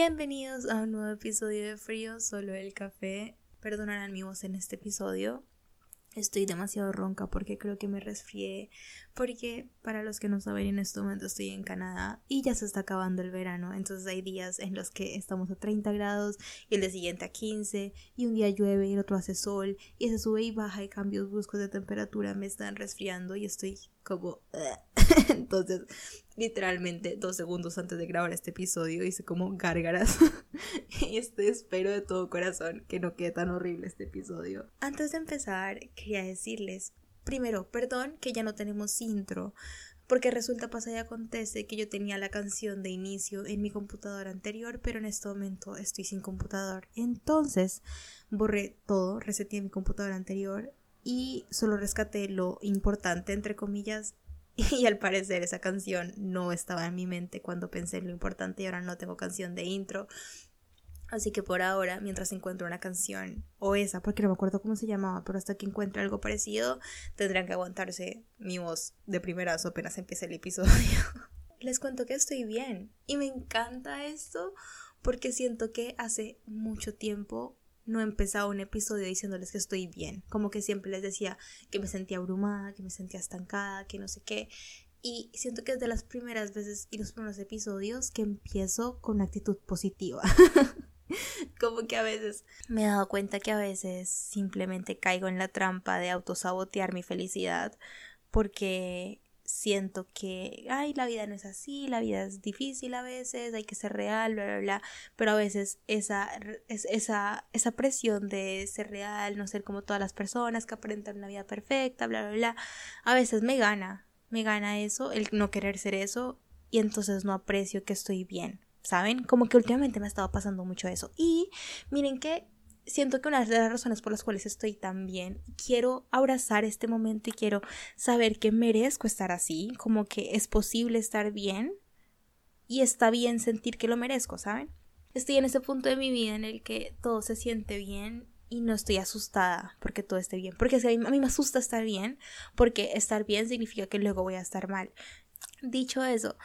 Bienvenidos a un nuevo episodio de Frío, solo el café. Perdonarán mi voz en este episodio. Estoy demasiado ronca porque creo que me resfrié. Porque, para los que no saben, en este momento estoy en Canadá y ya se está acabando el verano. Entonces hay días en los que estamos a 30 grados y el día siguiente a 15. Y un día llueve y el otro hace sol. Y se sube y baja y cambios bruscos de temperatura me están resfriando y estoy como... Entonces, literalmente dos segundos antes de grabar este episodio hice como gárgaras. y este espero de todo corazón que no quede tan horrible este episodio. Antes de empezar, quería decirles, primero, perdón que ya no tenemos intro. Porque resulta, pasa y acontece que yo tenía la canción de inicio en mi computadora anterior, pero en este momento estoy sin computador. Entonces borré todo, reseté mi computadora anterior y solo rescaté lo importante, entre comillas, y al parecer esa canción no estaba en mi mente cuando pensé en lo importante y ahora no tengo canción de intro. Así que por ahora, mientras encuentro una canción, o esa, porque no me acuerdo cómo se llamaba, pero hasta que encuentre algo parecido, tendrán que aguantarse mi voz de primerazo apenas empiece el episodio. Les cuento que estoy bien y me encanta esto porque siento que hace mucho tiempo no he empezado un episodio diciéndoles que estoy bien. Como que siempre les decía que me sentía abrumada, que me sentía estancada, que no sé qué. Y siento que es de las primeras veces y los primeros episodios que empiezo con una actitud positiva. Como que a veces. Me he dado cuenta que a veces simplemente caigo en la trampa de autosabotear mi felicidad porque siento que, ay, la vida no es así, la vida es difícil a veces, hay que ser real, bla, bla, bla, pero a veces esa, esa, esa presión de ser real, no ser como todas las personas que aparentan una vida perfecta, bla, bla, bla, a veces me gana, me gana eso, el no querer ser eso, y entonces no aprecio que estoy bien, ¿saben? Como que últimamente me ha estado pasando mucho eso. Y miren que siento que una de las razones por las cuales estoy tan bien, quiero abrazar este momento y quiero saber que merezco estar así, como que es posible estar bien y está bien sentir que lo merezco, ¿saben? Estoy en ese punto de mi vida en el que todo se siente bien y no estoy asustada porque todo esté bien, porque a mí me asusta estar bien, porque estar bien significa que luego voy a estar mal. Dicho eso,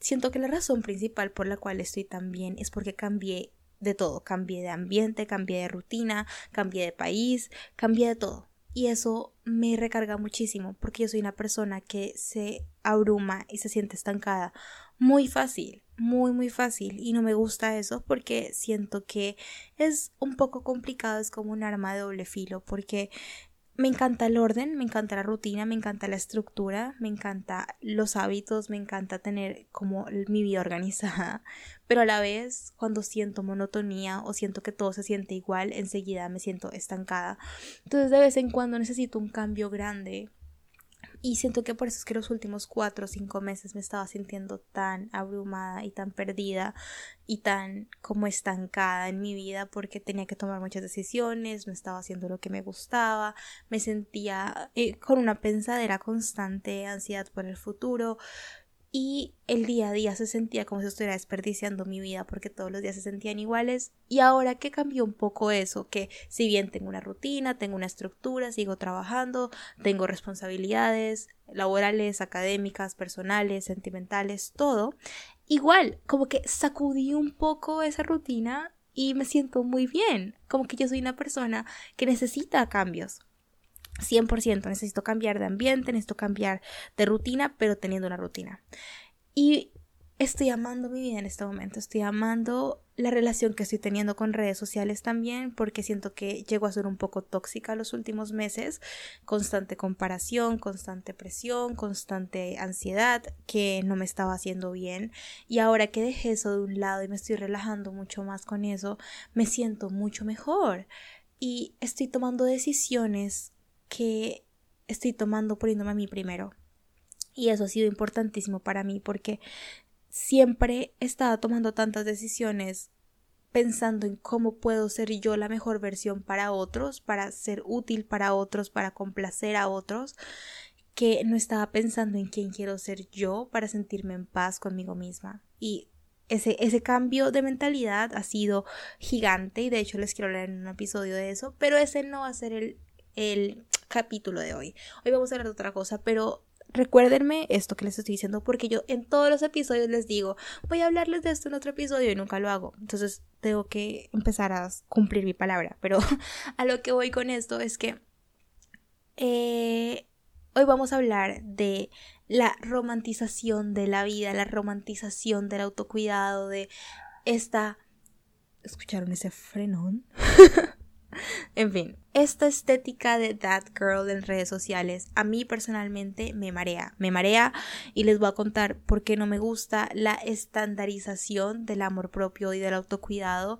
siento que la razón principal por la cual estoy tan bien es porque cambié de todo. Cambié de ambiente, cambié de rutina, cambié de país, cambié de todo. Y eso me recarga muchísimo porque yo soy una persona que se abruma y se siente estancada muy fácil, muy muy fácil y no me gusta eso porque siento que es un poco complicado, es como un arma de doble filo porque me encanta el orden, me encanta la rutina, me encanta la estructura, me encanta los hábitos, me encanta tener como mi vida organizada, pero a la vez cuando siento monotonía o siento que todo se siente igual, enseguida me siento estancada. Entonces de vez en cuando necesito un cambio grande y siento que por eso es que los últimos cuatro o cinco meses me estaba sintiendo tan abrumada y tan perdida y tan como estancada en mi vida porque tenía que tomar muchas decisiones, no estaba haciendo lo que me gustaba, me sentía eh, con una pensadera constante, ansiedad por el futuro, y el día a día se sentía como si estuviera desperdiciando mi vida porque todos los días se sentían iguales. Y ahora que cambió un poco eso, que si bien tengo una rutina, tengo una estructura, sigo trabajando, tengo responsabilidades laborales, académicas, personales, sentimentales, todo, igual como que sacudí un poco esa rutina y me siento muy bien, como que yo soy una persona que necesita cambios 100%, necesito cambiar de ambiente, necesito cambiar de rutina, pero teniendo una rutina. Y estoy amando mi vida en este momento, estoy amando la relación que estoy teniendo con redes sociales también, porque siento que llego a ser un poco tóxica los últimos meses, constante comparación, constante presión, constante ansiedad, que no me estaba haciendo bien. Y ahora que dejé eso de un lado y me estoy relajando mucho más con eso, me siento mucho mejor. Y estoy tomando decisiones que estoy tomando poniéndome a mí primero. Y eso ha sido importantísimo para mí porque siempre he estado tomando tantas decisiones pensando en cómo puedo ser yo la mejor versión para otros, para ser útil para otros, para complacer a otros, que no estaba pensando en quién quiero ser yo para sentirme en paz conmigo misma. Y ese, ese cambio de mentalidad ha sido gigante y de hecho les quiero leer en un episodio de eso, pero ese no va a ser el, el capítulo de hoy. Hoy vamos a hablar de otra cosa, pero recuérdenme esto que les estoy diciendo porque yo en todos los episodios les digo, voy a hablarles de esto en otro episodio y nunca lo hago. Entonces tengo que empezar a cumplir mi palabra. Pero a lo que voy con esto es que eh, hoy vamos a hablar de la romantización de la vida, la romantización del autocuidado, de esta... ¿Escucharon ese frenón? en fin, esta estética de that girl en redes sociales a mí personalmente me marea, me marea y les voy a contar por qué no me gusta la estandarización del amor propio y del autocuidado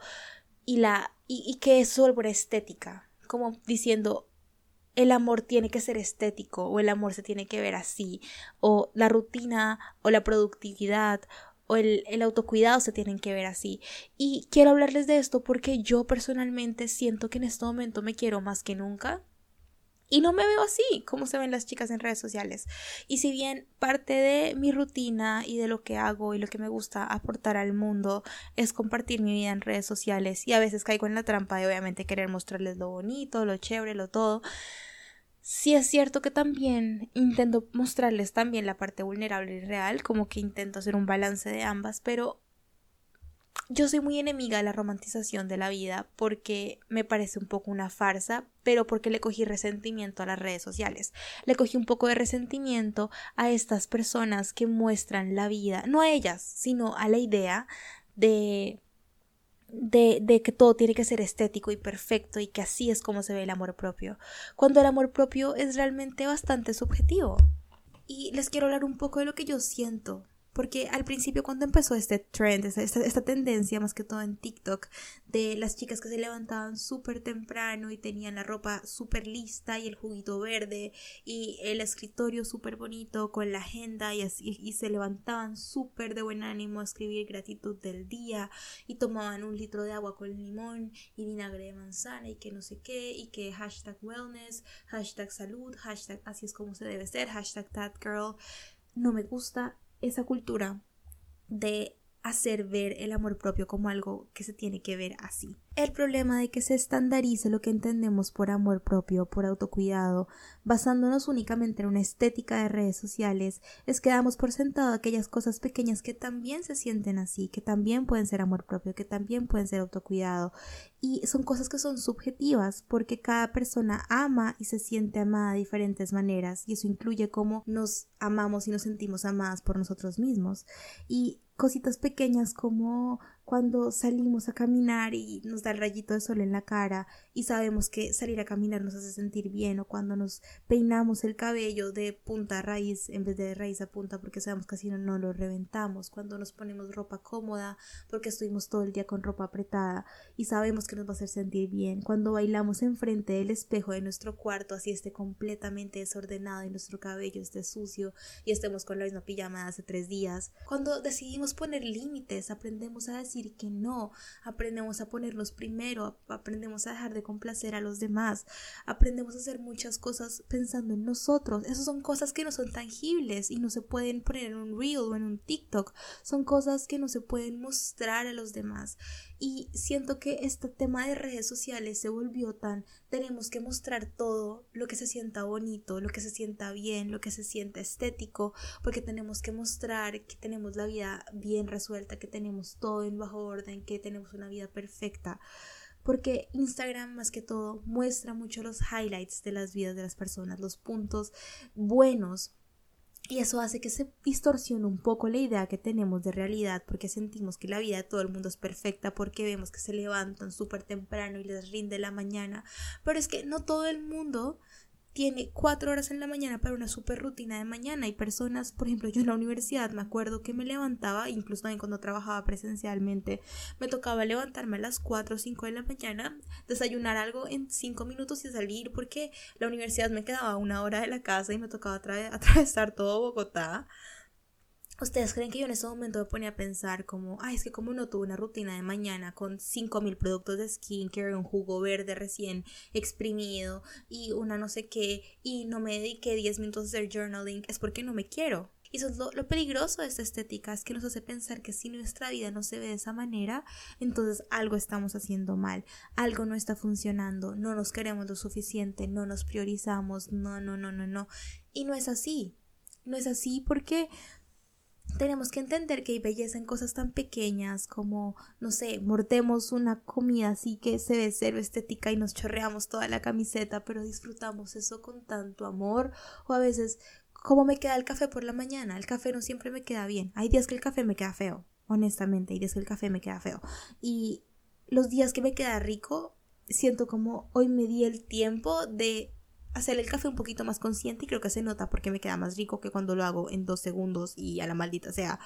y la y, que es por estética, como diciendo el amor tiene que ser estético o el amor se tiene que ver así o la rutina o la productividad o el, el, autocuidado se tienen que ver así. Y quiero hablarles de esto porque yo personalmente siento que en este momento me quiero más que nunca. Y no me veo así, como se ven las chicas en redes sociales. Y si bien parte de mi rutina y de lo que hago y lo que me gusta aportar al mundo es compartir mi vida en redes sociales y a veces caigo en la trampa de obviamente querer mostrarles lo bonito, lo chévere, lo todo, Sí es cierto que también intento mostrarles también la parte vulnerable y real, como que intento hacer un balance de ambas, pero yo soy muy enemiga de la romantización de la vida porque me parece un poco una farsa, pero porque le cogí resentimiento a las redes sociales. Le cogí un poco de resentimiento a estas personas que muestran la vida, no a ellas, sino a la idea de de, de, que todo tiene que ser estético y perfecto y que así es como se ve el amor propio, cuando el amor propio es realmente bastante subjetivo. Y les quiero hablar un poco de lo que yo siento porque al principio cuando empezó este trend, esta, esta, tendencia más que todo en TikTok, de las chicas que se levantaban súper temprano y tenían la ropa súper lista y el juguito verde y el escritorio súper bonito con la agenda y, así, y se levantaban súper de buen ánimo a escribir gratitud del día y tomaban un litro de agua con limón y vinagre de manzana y que no sé qué y que hashtag wellness, hashtag salud, hashtag así es como se debe ser, hashtag that girl. No me gusta esa cultura de hacer ver el amor propio como algo que se tiene que ver así. El problema de que se estandarice lo que entendemos por amor propio, por autocuidado, basándonos únicamente en una estética de redes sociales, es que damos por sentado aquellas cosas pequeñas que también se sienten así, que también pueden ser amor propio, que también pueden ser autocuidado. Y son cosas que son subjetivas porque cada persona ama y se siente amada de diferentes maneras y eso incluye cómo nos amamos y nos sentimos amadas por nosotros mismos. Y cositas pequeñas como cuando salimos a caminar y nos da el rayito de sol en la cara y sabemos que salir a caminar nos hace sentir bien o cuando nos peinamos el cabello de punta a raíz en vez de raíz a punta porque sabemos que así no, no lo reventamos, cuando nos ponemos ropa cómoda porque estuvimos todo el día con ropa apretada y sabemos que nos va a hacer sentir bien, cuando bailamos enfrente del espejo de nuestro cuarto así esté completamente desordenado y nuestro cabello esté sucio y estemos con la misma pijama de hace tres días, cuando decidimos poner límites, aprendemos a decir que no, aprendemos a ponernos primero, aprendemos a dejar de complacer a los demás, aprendemos a hacer muchas cosas pensando en nosotros. Esas son cosas que no son tangibles y no se pueden poner en un reel o en un TikTok, son cosas que no se pueden mostrar a los demás. Y siento que este tema de redes sociales se volvió tan, tenemos que mostrar todo lo que se sienta bonito, lo que se sienta bien, lo que se sienta estético, porque tenemos que mostrar que tenemos la vida bien resuelta, que tenemos todo en bajo orden, que tenemos una vida perfecta. Porque Instagram más que todo muestra mucho los highlights de las vidas de las personas, los puntos buenos y eso hace que se distorsione un poco la idea que tenemos de realidad porque sentimos que la vida de todo el mundo es perfecta porque vemos que se levantan súper temprano y les rinde la mañana. Pero es que no todo el mundo tiene cuatro horas en la mañana para una super rutina de mañana. Hay personas, por ejemplo, yo en la universidad me acuerdo que me levantaba, incluso también cuando trabajaba presencialmente, me tocaba levantarme a las cuatro o cinco de la mañana, desayunar algo en cinco minutos y salir porque la universidad me quedaba una hora de la casa y me tocaba atravesar todo Bogotá. ¿Ustedes creen que yo en ese momento me ponía a pensar como, ay, es que como no tuve una rutina de mañana con 5000 productos de skincare, un jugo verde recién exprimido y una no sé qué, y no me dediqué 10 minutos a hacer journaling, es porque no me quiero? Y eso es lo, lo, peligroso de esta estética, es que nos hace pensar que si nuestra vida no se ve de esa manera, entonces algo estamos haciendo mal, algo no está funcionando, no nos queremos lo suficiente, no nos priorizamos, no, no, no, no, no. Y no es así No es así porque tenemos que entender que hay belleza en cosas tan pequeñas como, no sé, mordemos una comida así que se ve cero estética y nos chorreamos toda la camiseta, pero disfrutamos eso con tanto amor. O a veces, como me queda el café por la mañana, el café no siempre me queda bien. Hay días que el café me queda feo, honestamente, hay días que el café me queda feo. Y los días que me queda rico, siento como hoy me di el tiempo de hacer el café un poquito más consciente y creo que se nota porque me queda más rico que cuando lo hago en dos segundos y a la maldita sea.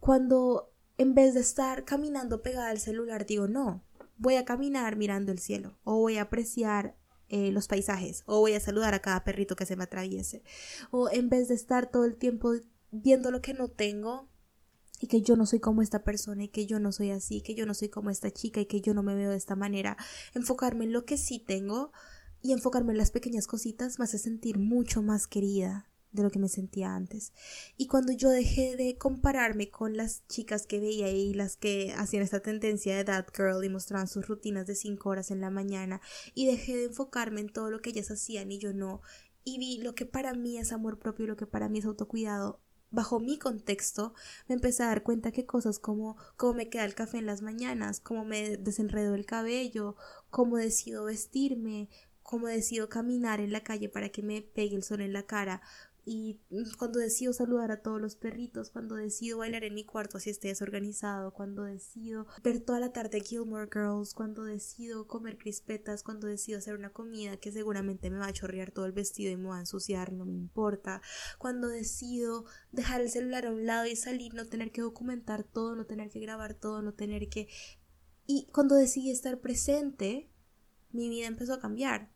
Cuando en vez de estar caminando pegada al celular digo no, voy a caminar mirando el cielo o voy a apreciar eh, los paisajes o voy a saludar a cada perrito que se me atraviese o en vez de estar todo el tiempo viendo lo que no tengo y que yo no soy como esta persona y que yo no soy así, que yo no soy como esta chica y que yo no me veo de esta manera, enfocarme en lo que sí tengo y enfocarme en las pequeñas cositas me hace sentir mucho más querida de lo que me sentía antes. Y cuando yo dejé de compararme con las chicas que veía y las que hacían esta tendencia de that girl y mostraban sus rutinas de cinco horas en la mañana y dejé de enfocarme en todo lo que ellas hacían y yo no y vi lo que para mí es amor propio, lo que para mí es autocuidado, bajo mi contexto, me empecé a dar cuenta que cosas como cómo me queda el café en las mañanas, cómo me desenredo el cabello, cómo decido vestirme, cómo decido caminar en la calle para que me pegue el sol en la cara y cuando decido saludar a todos los perritos, cuando decido bailar en mi cuarto si esté desorganizado, cuando decido ver toda la tarde Gilmore Girls, cuando decido comer crispetas, cuando decido hacer una comida que seguramente me va a chorrear todo el vestido y me va a ensuciar, no me importa, cuando decido dejar el celular a un lado y salir, no tener que documentar todo, no tener que grabar todo, no tener que... Y cuando decidí estar presente, mi vida empezó a cambiar.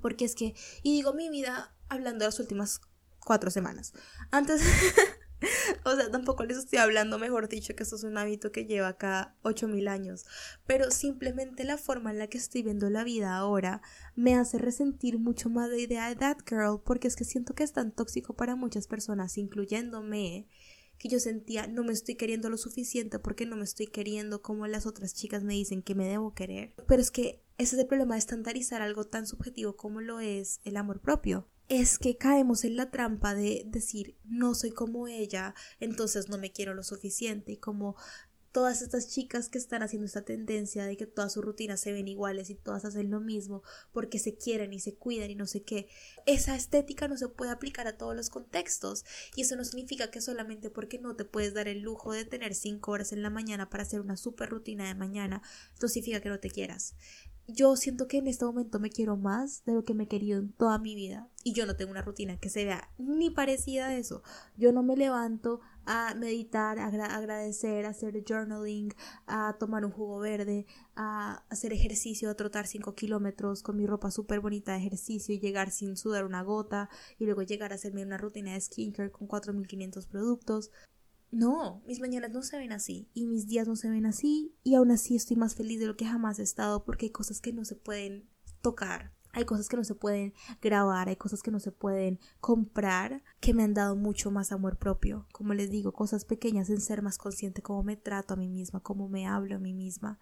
Porque es que, y digo mi vida hablando de las últimas cuatro semanas. Antes, o sea, tampoco les estoy hablando, mejor dicho, que esto es un hábito que lleva acá ocho mil años. Pero simplemente la forma en la que estoy viendo la vida ahora me hace resentir mucho más la idea de that girl, porque es que siento que es tan tóxico para muchas personas, incluyéndome que yo sentía no me estoy queriendo lo suficiente porque no me estoy queriendo como las otras chicas me dicen que me debo querer. Pero es que ese es el problema de estandarizar algo tan subjetivo como lo es el amor propio. Es que caemos en la trampa de decir no soy como ella, entonces no me quiero lo suficiente y como todas estas chicas que están haciendo esta tendencia de que todas sus rutinas se ven iguales y todas hacen lo mismo porque se quieren y se cuidan y no sé qué. Esa estética no se puede aplicar a todos los contextos y eso no significa que solamente porque no te puedes dar el lujo de tener cinco horas en la mañana para hacer una super rutina de mañana, no significa que no te quieras yo siento que en este momento me quiero más de lo que me he querido en toda mi vida. Y yo no tengo una rutina que se vea ni parecida a eso. Yo no me levanto a meditar, a agradecer, a hacer journaling, a tomar un jugo verde, a hacer ejercicio, a trotar 5 kilómetros con mi ropa súper bonita de ejercicio y llegar sin sudar una gota y luego llegar a hacerme una rutina de skincare con 4.500 productos. No, mis mañanas no se ven así y mis días no se ven así y aún así estoy más feliz de lo que jamás he estado porque hay cosas que no se pueden tocar, hay cosas que no se pueden grabar, hay cosas que no se pueden comprar que me han dado mucho más amor propio. Como les digo, cosas pequeñas en ser más consciente cómo me trato a mí misma, cómo me hablo a mí misma,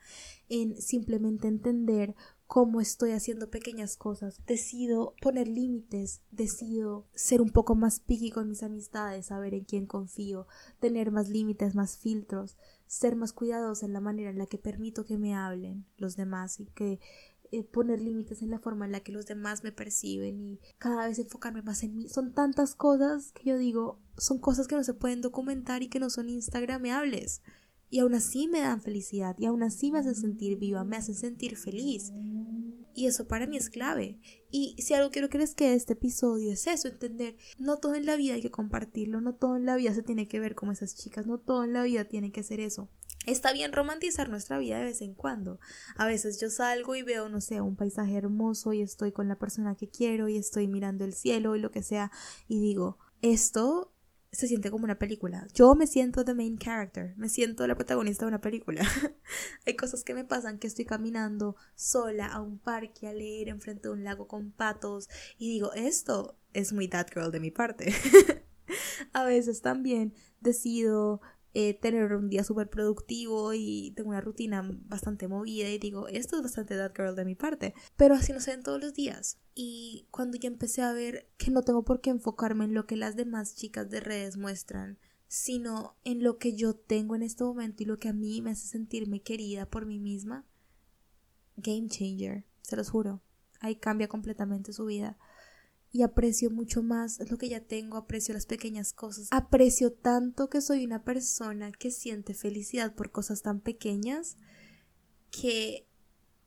en simplemente entender cómo estoy haciendo pequeñas cosas. Decido poner límites, decido ser un poco más picky con mis amistades, saber en quién confío, tener más límites, más filtros, ser más cuidadosos en la manera en la que permito que me hablen los demás y que eh, poner límites en la forma en la que los demás me perciben y cada vez enfocarme más en mí. Son tantas cosas que yo digo, son cosas que no se pueden documentar y que no son instagrameables. Y aún así me dan felicidad y aún así me hacen sentir viva, me hacen sentir feliz. Y eso para mí es clave. Y si algo quiero que les quede este episodio es eso, entender, no todo en la vida hay que compartirlo, no todo en la vida se tiene que ver como esas chicas, no todo en la vida tiene que ser eso. Está bien romantizar nuestra vida de vez en cuando. A veces yo salgo y veo, no sé, un paisaje hermoso y estoy con la persona que quiero y estoy mirando el cielo y lo que sea y digo, esto se siente como una película. Yo me siento the main character, me siento la protagonista de una película. Hay cosas que me pasan que estoy caminando sola a un parque a leer enfrente de un lago con patos y digo, esto es muy that girl de mi parte. a veces también decido eh, tener un día súper productivo y tengo una rutina bastante movida y digo, esto es bastante that girl de mi parte. Pero así no se ven todos los días. Y cuando ya empecé a ver que no tengo por qué enfocarme en lo que las demás chicas de redes muestran, sino en lo que yo tengo en este momento y lo que a mí me hace sentirme querida por mí misma, game changer, se los juro. Ahí cambia completamente su vida y aprecio mucho más lo que ya tengo, aprecio las pequeñas cosas, aprecio tanto que soy una persona que siente felicidad por cosas tan pequeñas que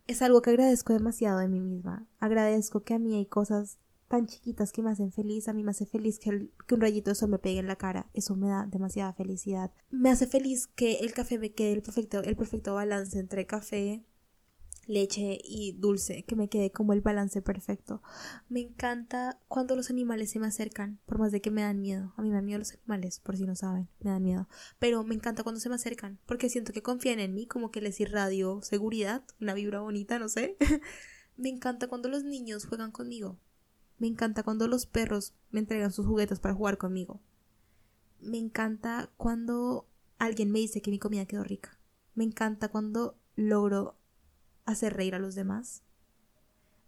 es algo que agradezco demasiado de mí misma. Agradezco que a mí hay cosas tan chiquitas que me hacen feliz, a mí me hace feliz que, que, un rayito de sol me pegue en la cara, eso me da demasiada felicidad. Me hace feliz que el café me quede el perfecto, el perfecto balance entre café, leche y dulce, que me quede como el balance perfecto. Me encanta cuando los animales se me acercan, por más de que me dan miedo. A mí me dan miedo los animales, por si no saben, me dan miedo. Pero me encanta cuando se me acercan, porque siento que confían en mí, como que les irradio seguridad, una vibra bonita, no sé. me encanta cuando los niños juegan conmigo. Me encanta cuando los perros me entregan sus juguetes para jugar conmigo. Me encanta cuando alguien me dice que mi comida quedó rica. Me encanta cuando logro hacer reír a los demás.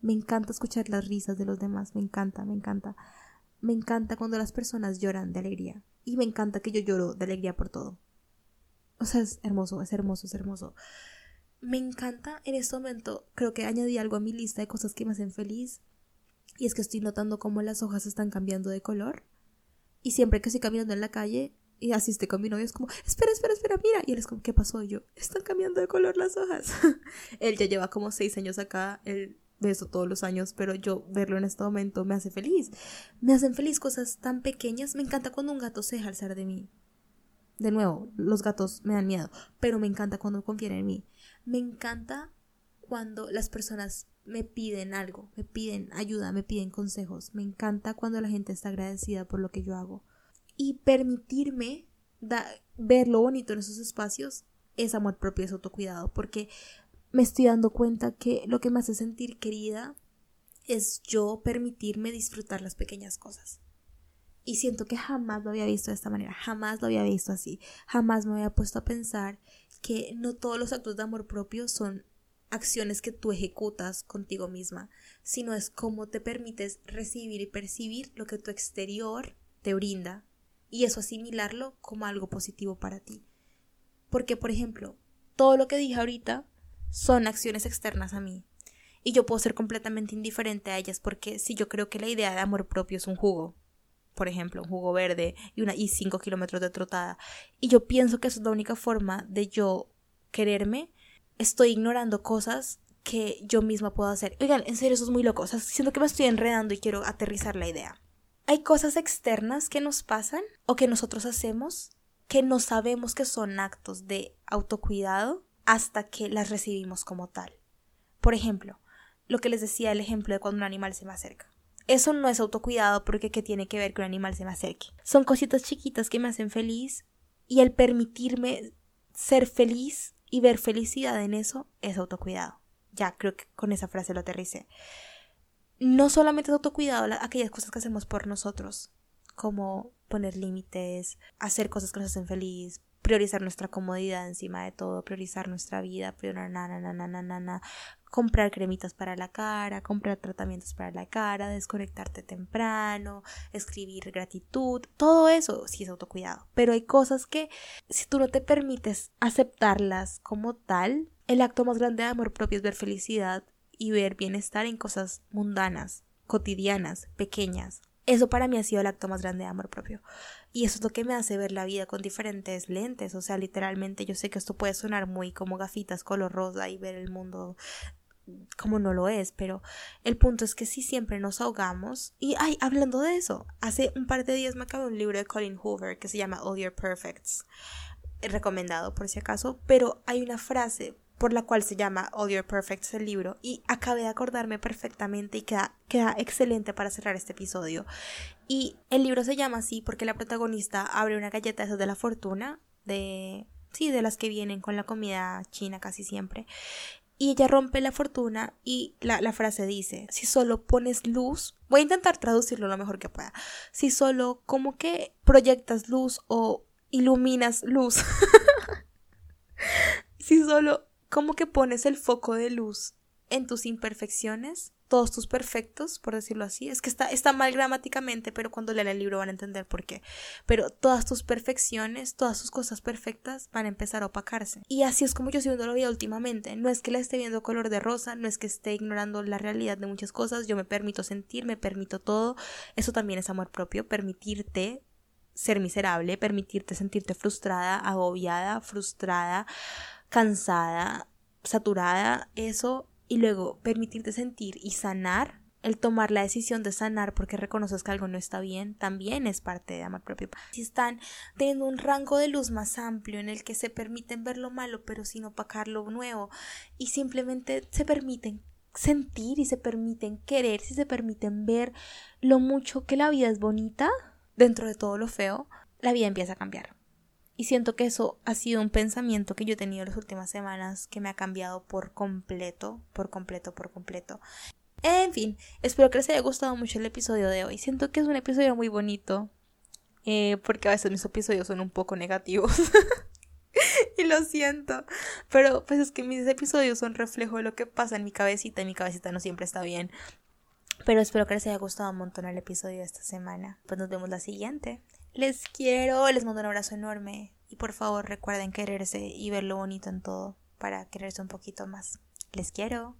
Me encanta escuchar las risas de los demás, me encanta, me encanta. Me encanta cuando las personas lloran de alegría. Y me encanta que yo lloro de alegría por todo. O sea, es hermoso, es hermoso, es hermoso. Me encanta en este momento, creo que añadí algo a mi lista de cosas que me hacen feliz. Y es que estoy notando cómo las hojas están cambiando de color. Y siempre que estoy caminando en la calle, y asiste con mi novio, es como, espera, espera, espera, mira. Y él es como, ¿qué pasó? Y yo, están cambiando de color las hojas. él ya lleva como seis años acá, él ve eso todos los años, pero yo verlo en este momento me hace feliz. Me hacen feliz cosas tan pequeñas. Me encanta cuando un gato se deja alzar de mí. De nuevo, los gatos me dan miedo, pero me encanta cuando confían en mí. Me encanta cuando las personas me piden algo, me piden ayuda, me piden consejos. Me encanta cuando la gente está agradecida por lo que yo hago y permitirme ver lo bonito en esos espacios es amor propio, es autocuidado, porque me estoy dando cuenta que lo que me hace sentir querida es yo permitirme disfrutar las pequeñas cosas. Y siento que jamás lo había visto de esta manera, jamás lo había visto así, jamás me había puesto a pensar que no todos los actos de amor propio son acciones que tú ejecutas contigo misma, sino es cómo te permites recibir y percibir lo que tu exterior te brinda y eso asimilarlo como algo positivo para ti. Porque, por ejemplo, todo lo que dije ahorita son acciones externas a mí. Y yo puedo ser completamente indiferente a ellas porque si yo creo que la idea de amor propio es un jugo, por ejemplo, un jugo verde y, una, y cinco kilómetros de trotada, y yo pienso que eso es la única forma de yo quererme, estoy ignorando cosas que yo misma puedo hacer. Oigan, en serio, eso es muy loco. O sea, siento que me estoy enredando y quiero aterrizar la idea. Hay cosas externas que nos pasan o que nosotros hacemos que no sabemos que son actos de autocuidado hasta que las recibimos como tal. Por ejemplo, lo que les decía el ejemplo de cuando un animal se me acerca. Eso no es autocuidado porque ¿qué tiene que ver que un animal se me acerque? Son cositas chiquitas que me hacen feliz y el permitirme ser feliz y ver felicidad en eso es autocuidado. Ya creo que con esa frase lo aterricé no solamente es autocuidado, aquellas cosas que hacemos por nosotros, como poner límites, hacer cosas que nos hacen feliz, priorizar nuestra comodidad encima de todo, priorizar nuestra vida, priorizar na, na, na, na, na, comprar cremitas para la cara, comprar tratamientos para la cara, desconectarte temprano, escribir gratitud, todo eso sí es autocuidado. Pero hay cosas que si tú no te permites aceptarlas como tal, el acto más grande de amor propio es ver felicidad y ver bienestar en cosas mundanas, cotidianas, pequeñas. Eso para mí ha sido el acto más grande de amor propio. Y eso es lo que me hace ver la vida con diferentes lentes. O sea, literalmente yo sé que esto puede sonar muy como gafitas color rosa y ver el mundo como no lo es, pero el punto es que si siempre nos ahogamos. Y ay, hablando de eso, hace un par de días me acabé un libro de Colin Hoover que se llama All Your Perfects. Recomendado por si acaso, pero hay una frase por la cual se llama All Your Perfects el libro y acabé de acordarme perfectamente y queda, queda excelente para cerrar este episodio. Y el libro se llama así porque la protagonista abre una galleta de la fortuna de sí, de las que vienen con la comida china casi siempre. Y ella rompe la fortuna y la, la, frase dice, si solo pones luz, voy a intentar traducirlo lo mejor que pueda, si solo como que proyectas luz o iluminas luz, si solo como que pones el foco de luz en tus imperfecciones, todos tus perfectos, por decirlo así. Es que está, está mal gramáticamente, pero cuando lean el libro van a entender por qué. Pero todas tus perfecciones, todas tus cosas perfectas van a empezar a opacarse. Y así es como yo estoy viendo la vida últimamente. No es que la esté viendo color de rosa, no es que esté ignorando la realidad de muchas cosas. Yo me permito sentir, me permito todo. Eso también es amor propio, permitirte ser miserable, permitirte sentirte frustrada, agobiada, frustrada, cansada, saturada. Eso y luego permitirte sentir y sanar, el tomar la decisión de sanar porque reconoces que algo no está bien, también es parte de amor propio. Si están teniendo un rango de luz más amplio en el que se permiten ver lo malo pero sin opacar lo nuevo y simplemente se permiten sentir y se permiten querer, si se permiten ver lo mucho que la vida es bonita dentro de todo lo feo, la vida empieza a cambiar. Y siento que eso ha sido un pensamiento que yo he tenido las últimas semanas que me ha cambiado por completo, por completo, por completo. En fin, espero que les haya gustado mucho el episodio de hoy. Siento que es un episodio muy bonito, eh, porque a veces mis episodios son un poco negativos. y lo siento. Pero pues es que mis episodios son reflejo de lo que pasa en mi cabecita y mi cabecita no siempre está bien. Pero espero que les haya gustado un montón el episodio de esta semana. Pues nos vemos la siguiente. Les quiero, les mando un abrazo enorme y por favor recuerden quererse y ver lo bonito en todo para quererse un poquito más. Les quiero.